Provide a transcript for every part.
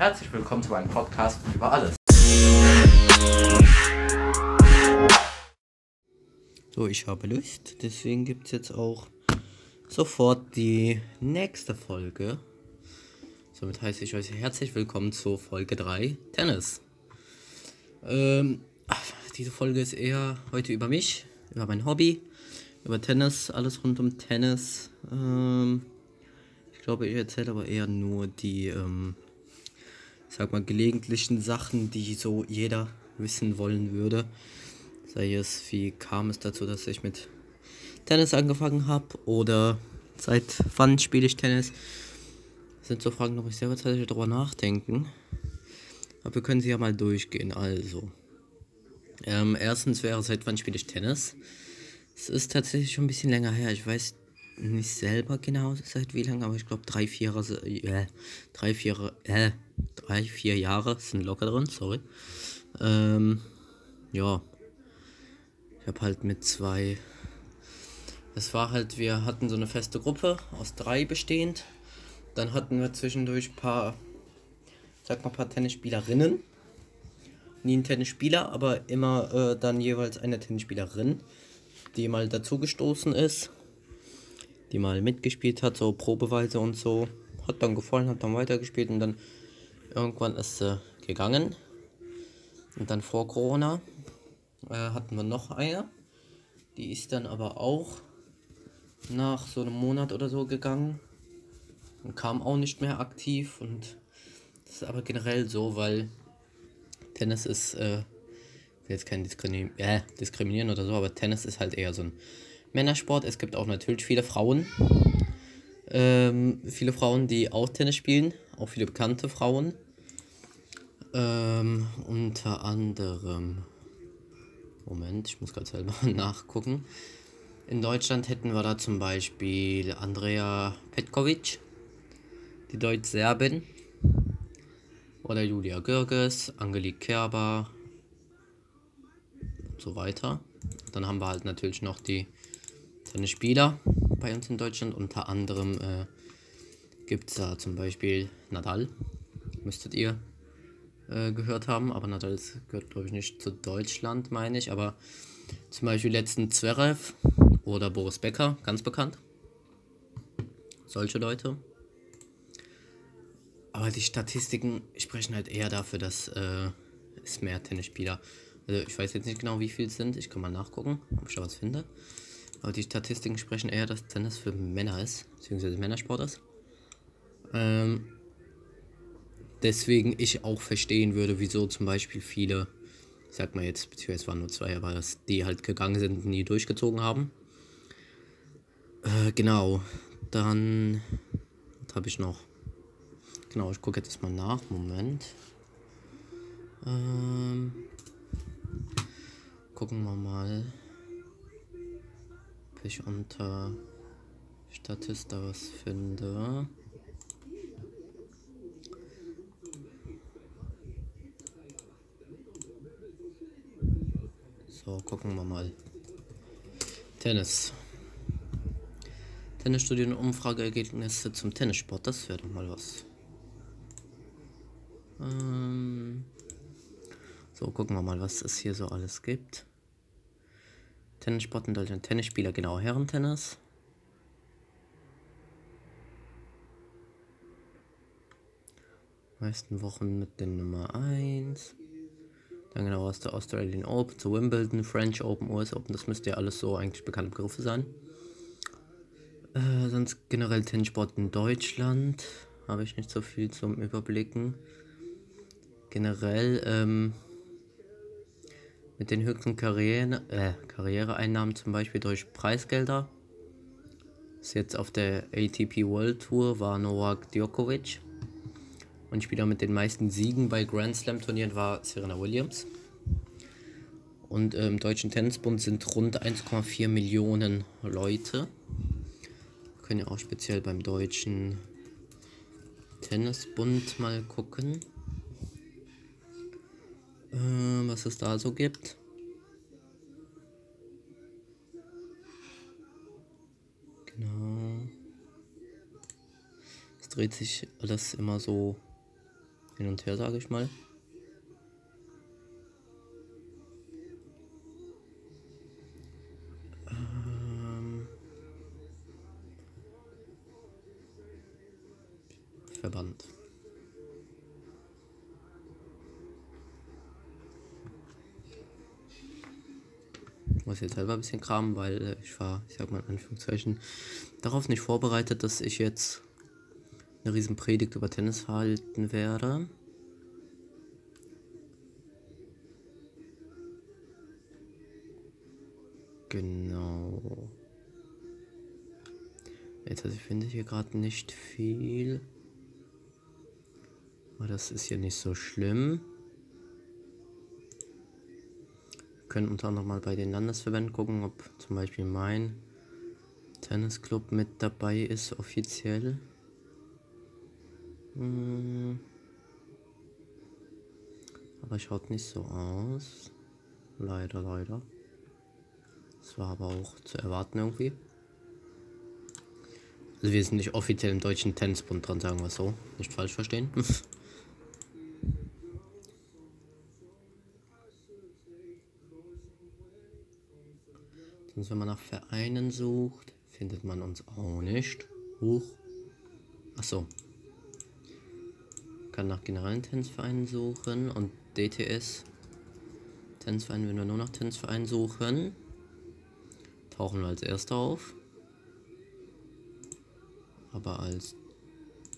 Herzlich willkommen zu meinem Podcast über alles. So, ich habe Lust, deswegen gibt es jetzt auch sofort die nächste Folge. Somit heiße ich euch herzlich willkommen zur Folge 3 Tennis. Ähm, diese Folge ist eher heute über mich, über mein Hobby, über Tennis, alles rund um Tennis. Ähm, ich glaube, ich erzähle aber eher nur die, ähm, sag mal, gelegentlichen Sachen, die so jeder wissen wollen würde. Sei es, wie kam es dazu, dass ich mit Tennis angefangen habe oder seit wann spiele ich Tennis? Das sind so Fragen, da ich selber tatsächlich drüber nachdenken. Aber wir können sie ja mal durchgehen. Also, ähm, erstens wäre, seit wann spiele ich Tennis? Es ist tatsächlich schon ein bisschen länger her. Ich weiß nicht selber genau seit wie lange, aber ich glaube drei, vier äh, drei, vier, äh, drei, vier Jahre sind locker drin, sorry. Ähm, ja. Ich habe halt mit zwei. Es war halt, wir hatten so eine feste Gruppe aus drei bestehend. Dann hatten wir zwischendurch ein paar, sag mal, paar Tennisspielerinnen. Nie ein Tennisspieler, aber immer äh, dann jeweils eine Tennisspielerin, die mal dazugestoßen ist die mal mitgespielt hat, so probeweise und so. Hat dann gefallen, hat dann weitergespielt und dann irgendwann ist sie gegangen. Und dann vor Corona äh, hatten wir noch eine. Die ist dann aber auch nach so einem Monat oder so gegangen und kam auch nicht mehr aktiv. Und das ist aber generell so, weil Tennis ist, äh, jetzt kein Diskriminieren, äh, diskriminieren oder so, aber Tennis ist halt eher so ein Männersport. Es gibt auch natürlich viele Frauen. Ähm, viele Frauen, die auch Tennis spielen. Auch viele bekannte Frauen. Ähm, unter anderem. Moment, ich muss gerade selber nachgucken. In Deutschland hätten wir da zum Beispiel Andrea Petkovic, die Deutsch-Serbin. Oder Julia Görges, Angelique Kerber und so weiter. Dann haben wir halt natürlich noch die seine Spieler bei uns in Deutschland. Unter anderem äh, gibt es da zum Beispiel Nadal. Müsstet ihr äh, gehört haben, aber Nadal gehört, glaube ich, nicht zu Deutschland, meine ich. Aber zum Beispiel letzten Zverev oder Boris Becker, ganz bekannt. Solche Leute. Aber die Statistiken sprechen halt eher dafür, dass äh, es mehr Tennisspieler. Also ich weiß jetzt nicht genau, wie viel es sind. Ich kann mal nachgucken, ob ich da was finde. Aber die Statistiken sprechen eher, dass Tennis für Männer ist, beziehungsweise Männersport ist. Ähm, deswegen ich auch verstehen würde, wieso zum Beispiel viele, ich sag mal jetzt, beziehungsweise es waren nur zwei, aber dass die halt gegangen sind und nie durchgezogen haben. Äh, genau. Dann, habe ich noch? Genau, ich gucke jetzt mal nach. Moment. Ähm, gucken wir mal ich unter Statista was finde. So, gucken wir mal. Tennis. Tennisstudien Umfrageergebnisse zum Tennissport, das wäre doch mal was. Ähm so, gucken wir mal, was es hier so alles gibt. Tennissport in Deutschland. Tennisspieler, genau, Herrentennis. Meisten Wochen mit den Nummer 1. Dann genau aus der Australian Open zu Wimbledon, French Open, US Open. Das müsste ja alles so eigentlich bekannte Begriffe sein. Äh, sonst generell Tennissport in Deutschland. Habe ich nicht so viel zum Überblicken. Generell, ähm, mit den höchsten Karriere, äh, Karriereeinnahmen zum Beispiel durch Preisgelder. Ist jetzt auf der ATP World Tour war Novak Djokovic. Und Spieler mit den meisten Siegen bei Grand Slam Turnieren war Serena Williams. Und äh, im Deutschen Tennisbund sind rund 1,4 Millionen Leute. Können ja auch speziell beim Deutschen Tennisbund mal gucken was es da so gibt. Genau. Es dreht sich alles immer so hin und her, sage ich mal. Ähm Verband. Muss jetzt selber ein bisschen kramen, weil äh, ich war, ich sag mal in Anführungszeichen, darauf nicht vorbereitet, dass ich jetzt eine riesen Predigt über Tennis halten werde. Genau. Jetzt also ich finde hier gerade nicht viel. Aber das ist ja nicht so schlimm. Wir können unter anderem mal bei den Landesverbänden gucken, ob zum Beispiel mein Tennisclub mit dabei ist offiziell. Hm. Aber schaut nicht so aus. Leider, leider. Das war aber auch zu erwarten irgendwie. Also wir sind nicht offiziell im deutschen Tennisbund dran, sagen wir so. Nicht falsch verstehen. Sonst wenn man nach Vereinen sucht, findet man uns auch nicht. Huch. Achso, kann nach generellen Tennisvereinen suchen und DTS Tennisverein, wenn wir nur nach Tennisvereinen suchen, tauchen wir als erster auf. Aber als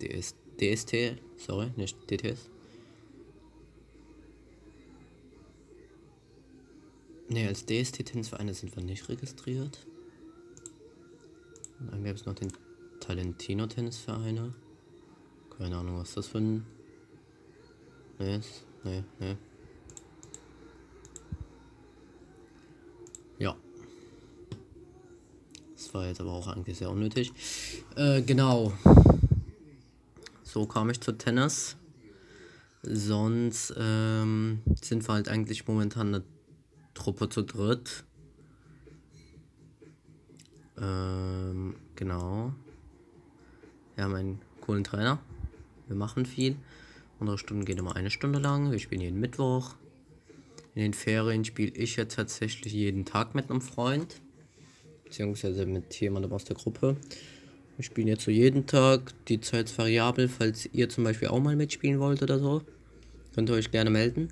DS, DST, sorry, nicht DTS. Ne, als DST Tennisvereine sind wir nicht registriert. Dann gäbe es noch den Talentino Tennisvereine. Keine Ahnung, was das für ein Nee, nee, nee. Ja. Das war jetzt aber auch eigentlich sehr unnötig. Äh, genau. So kam ich zu Tennis. Sonst ähm, sind wir halt eigentlich momentan eine Truppe zu dritt. Ähm, genau. Wir haben einen coolen Trainer. Wir machen viel. Unsere Stunden gehen immer eine Stunde lang. Wir spielen jeden Mittwoch. In den Ferien spiele ich ja tatsächlich jeden Tag mit einem Freund. Beziehungsweise mit jemandem aus der Gruppe. Wir spielen jetzt so jeden Tag. Die Zeit ist variabel. Falls ihr zum Beispiel auch mal mitspielen wollt oder so, könnt ihr euch gerne melden.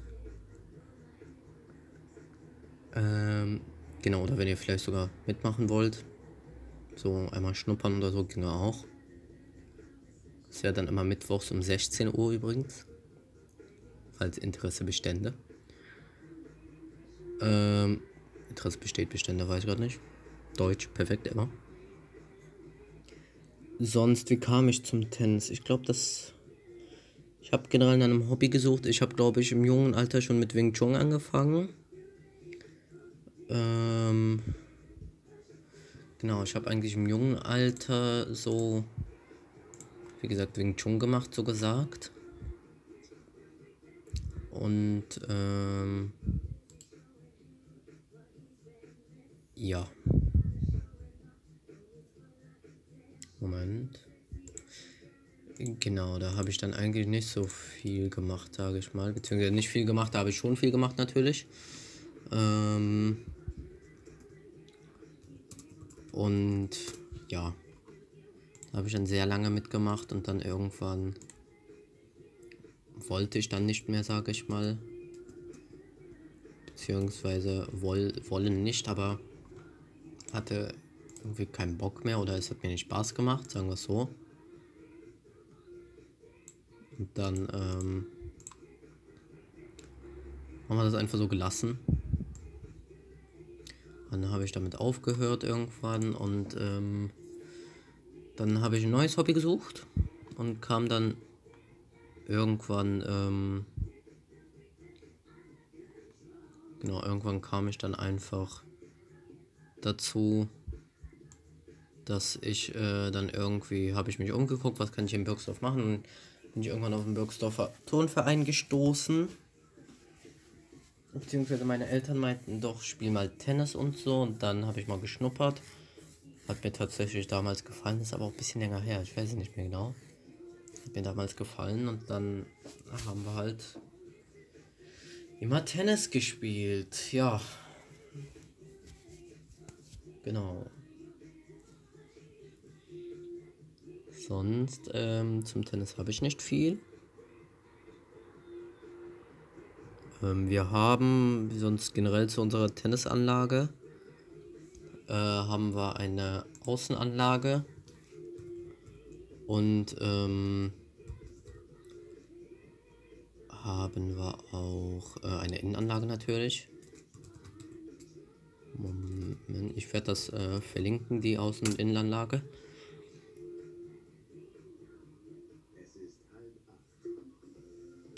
Ähm, genau, oder wenn ihr vielleicht sogar mitmachen wollt. So einmal schnuppern oder so ginge auch. Das wäre dann immer mittwochs um 16 Uhr übrigens. Falls Interesse bestände. Ähm, Interesse besteht, Bestände weiß ich gerade nicht. Deutsch, perfekt, immer. Sonst, wie kam ich zum Tennis? Ich glaube, das. Ich habe generell nach einem Hobby gesucht. Ich habe, glaube ich, im jungen Alter schon mit Wing Chun angefangen. Ähm, genau, ich habe eigentlich im jungen Alter so wie gesagt, Wing Chun gemacht, so gesagt. Und ähm, ja. Moment. Genau, da habe ich dann eigentlich nicht so viel gemacht, sage ich mal. Beziehungsweise nicht viel gemacht, da habe ich schon viel gemacht natürlich. Ähm und ja, habe ich dann sehr lange mitgemacht und dann irgendwann wollte ich dann nicht mehr, sage ich mal. Beziehungsweise woll, wollen nicht, aber hatte irgendwie keinen Bock mehr oder es hat mir nicht Spaß gemacht, sagen wir es so. Und dann ähm, haben wir das einfach so gelassen. Dann habe ich damit aufgehört irgendwann und ähm, dann habe ich ein neues Hobby gesucht und kam dann irgendwann, ähm, genau, irgendwann kam ich dann einfach dazu, dass ich äh, dann irgendwie, habe ich mich umgeguckt, was kann ich in Birksdorf machen und bin ich irgendwann auf den Birksdorfer Turnverein gestoßen. Beziehungsweise meine Eltern meinten, doch, spiel mal Tennis und so. Und dann habe ich mal geschnuppert. Hat mir tatsächlich damals gefallen, ist aber auch ein bisschen länger her. Ich weiß es nicht mehr genau. hat mir damals gefallen und dann haben wir halt immer Tennis gespielt. Ja. Genau. Sonst ähm, zum Tennis habe ich nicht viel. Wir haben sonst generell zu unserer Tennisanlage äh, haben wir eine Außenanlage und ähm, haben wir auch äh, eine Innenanlage natürlich. Moment, ich werde das äh, verlinken, die Außen- und Innenanlage.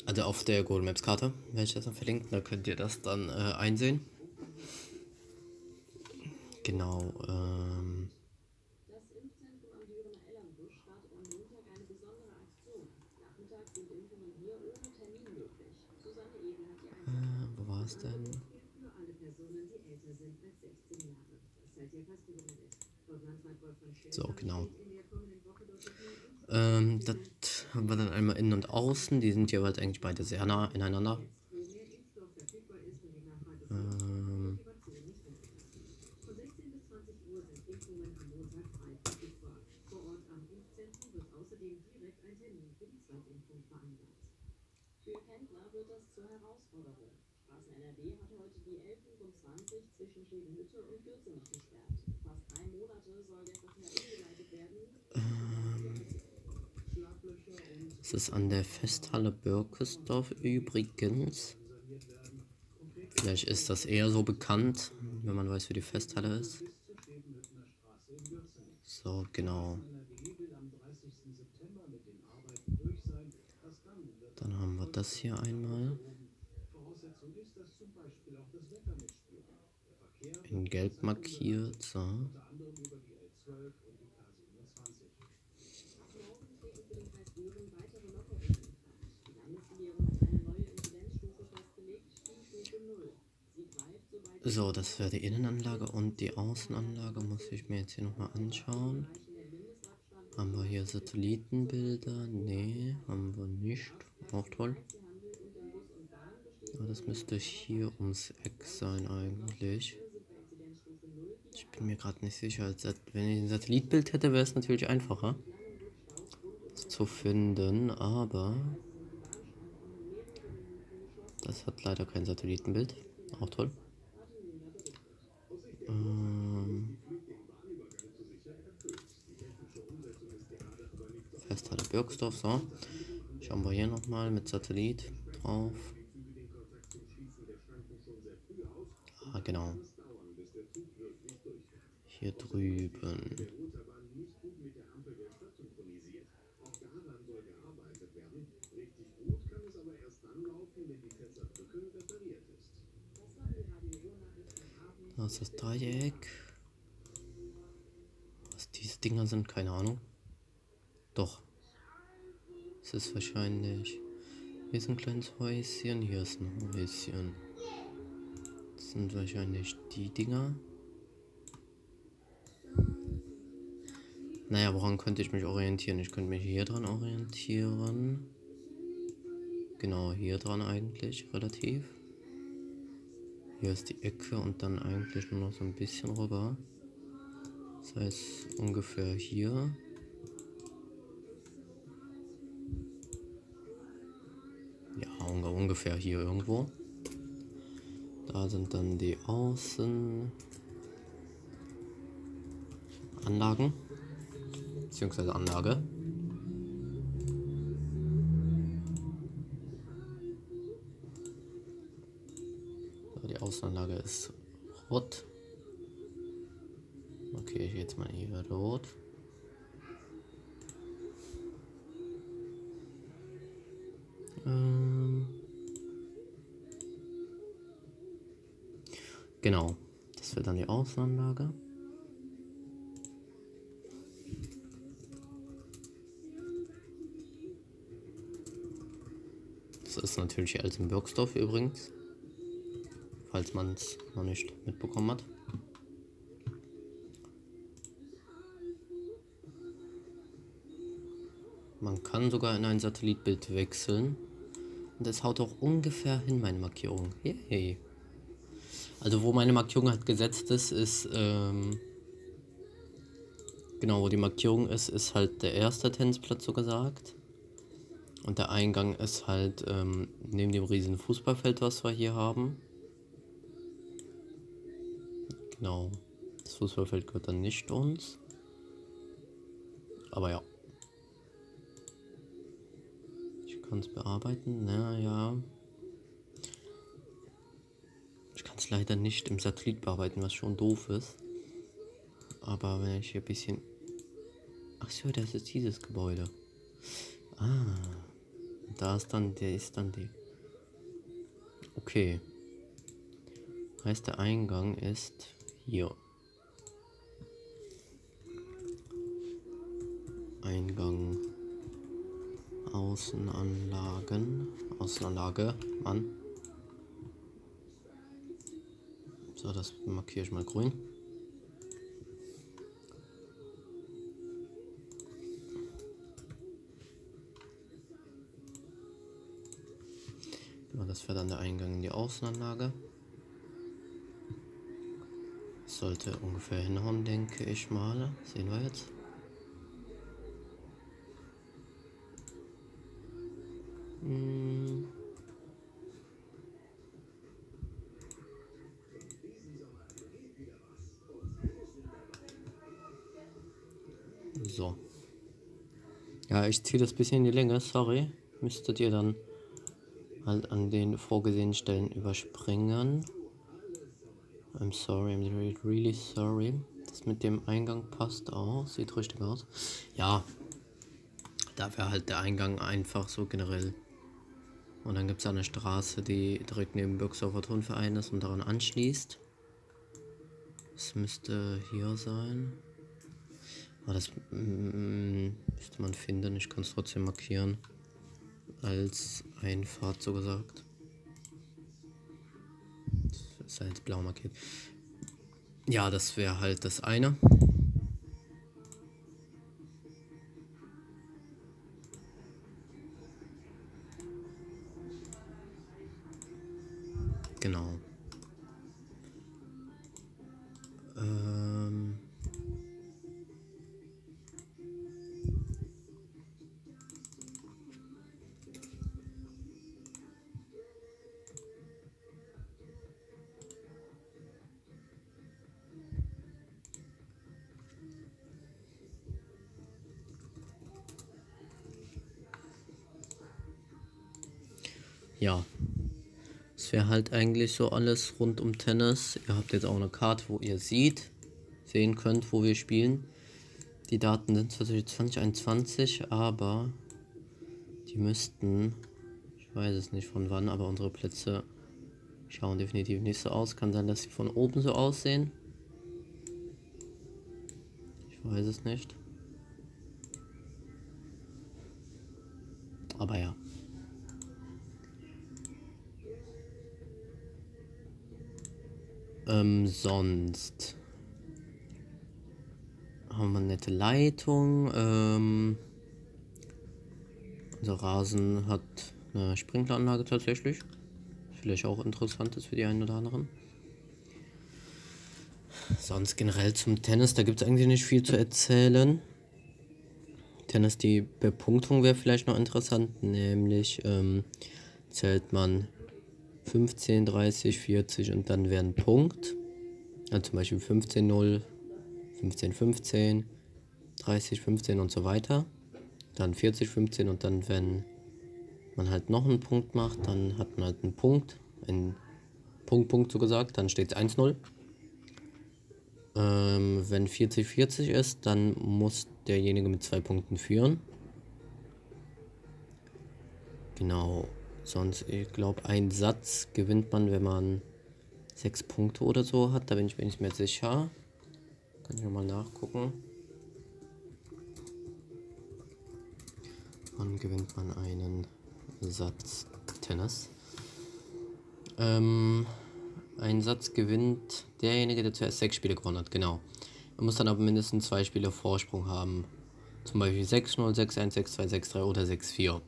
Also auf der Google Maps Karte werde ich das dann verlinken, da könnt ihr das dann äh, einsehen. Genau. Ähm. Das Impfzentrum am Dürener Ellerbusch startet am Montag eine sind hier ohne Termin möglich. Susanne Ebel hat die äh, Wo war es denn? Für alle Personen, die älter sind als 16 Jahre. Das seid ihr fast überredet. So, genau. Ähm, das haben wir dann einmal innen und außen. Die sind jeweils eigentlich beide sehr nah Das ist an der Festhalle Birkesdorf übrigens. Vielleicht ist das eher so bekannt, wenn man weiß, wie die Festhalle ist. So, genau. Dann haben wir das hier einmal. In gelb markiert, so. So, das wäre die Innenanlage und die Außenanlage muss ich mir jetzt hier nochmal anschauen. Haben wir hier Satellitenbilder? Nee, haben wir nicht. Auch toll. Aber das müsste hier ums Eck sein eigentlich. Ich bin mir gerade nicht sicher. Wenn ich ein Satellitbild hätte, wäre es natürlich einfacher zu finden, aber das hat leider kein Satellitenbild. Auch toll. Ähm, Birksdorf, so. Schauen wir hier nochmal mit Satellit drauf. Ah, genau. Hier drüben. Da ist das Dreieck. Was diese Dinger sind, keine Ahnung. Doch. Es ist wahrscheinlich. Hier ist ein kleines Häuschen, hier ist ein Häuschen. Das sind wahrscheinlich die Dinger. Naja, woran könnte ich mich orientieren? Ich könnte mich hier dran orientieren. Genau, hier dran eigentlich, relativ. Hier ist die Ecke und dann eigentlich nur noch so ein bisschen rüber. Das heißt ungefähr hier. Ja, ungefähr hier irgendwo. Da sind dann die Außenanlagen. Beziehungsweise Anlage. Außenanlage ist rot. Okay, jetzt mal hier rot. Ähm genau, das wird dann die Außenanlage. Das ist natürlich alles im Birksdorf übrigens falls man es noch nicht mitbekommen hat. Man kann sogar in ein Satellitbild wechseln. Und es haut auch ungefähr hin, meine Markierung. Yay. Also wo meine Markierung halt gesetzt ist, ist, ähm, genau, wo die Markierung ist, ist halt der erste Tennisplatz so gesagt. Und der Eingang ist halt ähm, neben dem riesen Fußballfeld, was wir hier haben. Genau. Das Fußballfeld gehört dann nicht uns. Aber ja. Ich kann es bearbeiten. Naja. Ich kann es leider nicht im Satellit bearbeiten, was schon doof ist. Aber wenn ich hier ein bisschen... Ach so, das ist dieses Gebäude. Ah. Da ist dann, der ist dann die. Okay. Heißt der Eingang ist hier. Eingang Außenanlagen. Außenanlage, Mann. So, das markiere ich mal grün. Das wäre dann der Eingang in die Außenanlage. Sollte ungefähr hinhauen, denke ich mal. Sehen wir jetzt. Hm. So. Ja, ich ziehe das bisschen in die Länge, sorry. Müsstet ihr dann halt an den vorgesehenen Stellen überspringen. I'm sorry, I'm really, really sorry. Das mit dem Eingang passt auch, sieht richtig aus. Ja, da wäre halt der Eingang einfach so generell. Und dann gibt es eine Straße, die direkt neben Birksdorfer Turnverein ist und daran anschließt. Das müsste hier sein. Aber das mm, müsste man finden, ich kann es trotzdem markieren als Einfahrt so gesagt. Ist halt blau markiert. Ja, das wäre halt das eine. Genau. Wäre halt eigentlich so alles rund um Tennis. Ihr habt jetzt auch eine Karte, wo ihr seht, sehen könnt, wo wir spielen. Die Daten sind zwar 2021, aber die müssten, ich weiß es nicht von wann, aber unsere Plätze schauen definitiv nicht so aus. Kann sein, dass sie von oben so aussehen. Ich weiß es nicht. Aber ja. Ähm, sonst haben wir eine nette Leitung. Ähm, unser Rasen hat eine Sprinkleranlage tatsächlich. Vielleicht auch interessant ist für die einen oder anderen. Sonst generell zum Tennis, da gibt es eigentlich nicht viel zu erzählen. Tennis, die Bepunktung wäre vielleicht noch interessant, nämlich ähm, zählt man 15, 30, 40 und dann wäre ein Punkt. Also zum Beispiel 15, 0, 15, 15, 30, 15 und so weiter. Dann 40, 15 und dann, wenn man halt noch einen Punkt macht, dann hat man halt einen Punkt. Ein Punkt, Punkt so gesagt, dann steht es 1-0. Ähm, wenn 40, 40 ist, dann muss derjenige mit zwei Punkten führen. Genau. Sonst, ich glaube, ein Satz gewinnt man, wenn man sechs Punkte oder so hat. Da bin ich mir nicht mehr sicher. Kann ich nochmal nachgucken. Wann gewinnt man einen Satz Tennis? Ähm, ein Satz gewinnt derjenige, der zuerst sechs Spiele gewonnen hat, genau. Man muss dann aber mindestens zwei Spiele Vorsprung haben Zum Beispiel 6-0, 6-1, 6-2, 6-3 oder 6-4.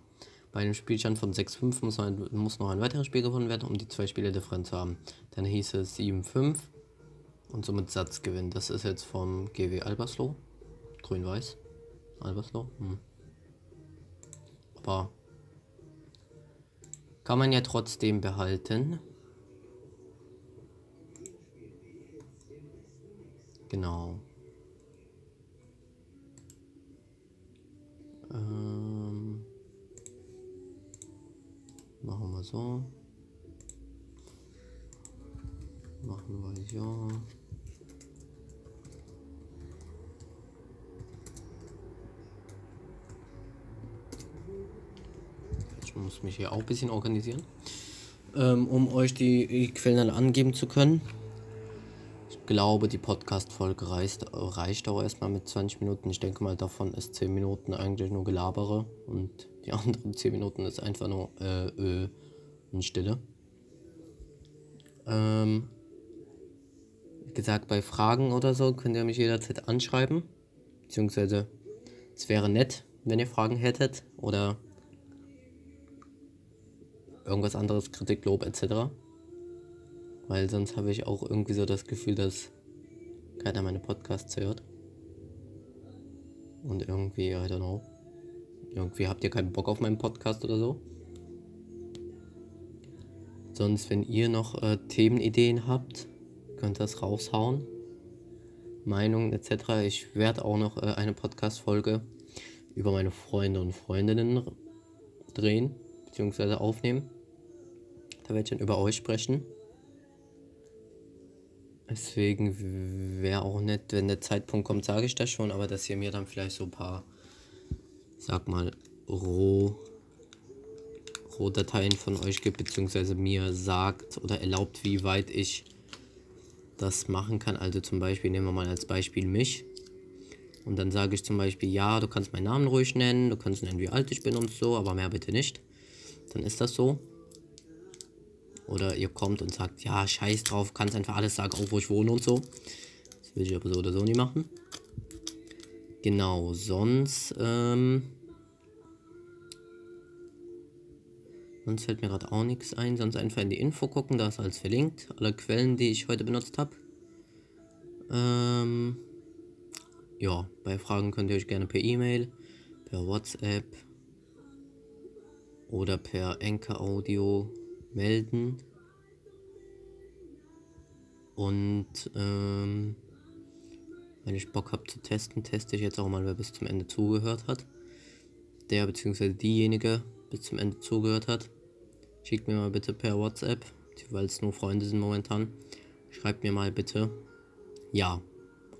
Bei einem Spielstand von 6-5 muss, muss noch ein weiteres Spiel gewonnen werden, um die zwei Spiele Differenz zu haben. Dann hieß es 7-5 und somit Satzgewinn. Das ist jetzt vom GW Albersloh. Grün-Weiß. Albersloh. Hm. Aber kann man ja trotzdem behalten. Genau. Ähm, machen wir so. Machen wir so. Ich muss mich hier auch ein bisschen organisieren, ähm, um euch die, Quellen dann angeben zu können. Ich glaube, die Podcast-Folge reicht, reicht auch erstmal mit 20 Minuten. Ich denke mal, davon ist 10 Minuten eigentlich nur Gelabere und die anderen 10 Minuten ist einfach nur äh, Öl und Stille. Ähm, wie gesagt, bei Fragen oder so könnt ihr mich jederzeit anschreiben. Beziehungsweise, es wäre nett, wenn ihr Fragen hättet oder irgendwas anderes, Kritik, Lob etc. Weil sonst habe ich auch irgendwie so das Gefühl, dass keiner meine Podcasts hört. Und irgendwie, I don't know. Irgendwie habt ihr keinen Bock auf meinen Podcast oder so. Sonst, wenn ihr noch äh, Themenideen habt, könnt ihr das raushauen. Meinungen etc. Ich werde auch noch äh, eine Podcast-Folge über meine Freunde und Freundinnen drehen, beziehungsweise aufnehmen. Da werde ich dann über euch sprechen. Deswegen wäre auch nett, wenn der Zeitpunkt kommt, sage ich das schon, aber dass ihr mir dann vielleicht so ein paar, sag mal, Roh, Rohdateien von euch gibt, beziehungsweise mir sagt oder erlaubt, wie weit ich das machen kann. Also zum Beispiel nehmen wir mal als Beispiel mich. Und dann sage ich zum Beispiel, ja, du kannst meinen Namen ruhig nennen, du kannst nennen, wie alt ich bin und so, aber mehr bitte nicht. Dann ist das so. Oder ihr kommt und sagt, ja, scheiß drauf, kannst einfach alles sagen, auch wo ich wohne und so. Das will ich aber so oder so nie machen. Genau, sonst, ähm, Sonst fällt mir gerade auch nichts ein. Sonst einfach in die Info gucken, da ist alles verlinkt. Alle Quellen, die ich heute benutzt habe. Ähm, ja, bei Fragen könnt ihr euch gerne per E-Mail, per WhatsApp oder per Enker Audio melden. Und ähm, wenn ich Bock habe zu testen, teste ich jetzt auch mal, wer bis zum Ende zugehört hat. Der bzw. diejenige bis zum Ende zugehört hat. Schickt mir mal bitte per WhatsApp, weil es nur Freunde sind momentan. Schreibt mir mal bitte ja.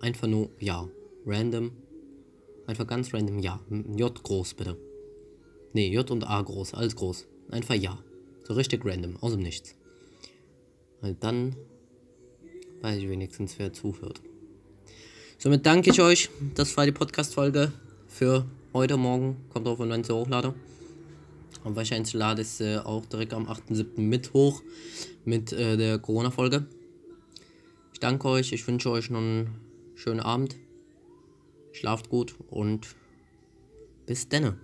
Einfach nur ja. Random. Einfach ganz random ja. J groß bitte. Ne, J und A groß, alles groß. Einfach ja. So richtig random, aus dem Nichts. Weil dann weiß ich wenigstens, wer zuhört. Somit danke ich euch. Das war die Podcast-Folge für heute Morgen. Kommt drauf, wann ich sie hochlade. Und wahrscheinlich lade ich sie auch direkt am 8.7. mit hoch. Mit äh, der Corona-Folge. Ich danke euch. Ich wünsche euch noch einen schönen Abend. Schlaft gut und bis denne.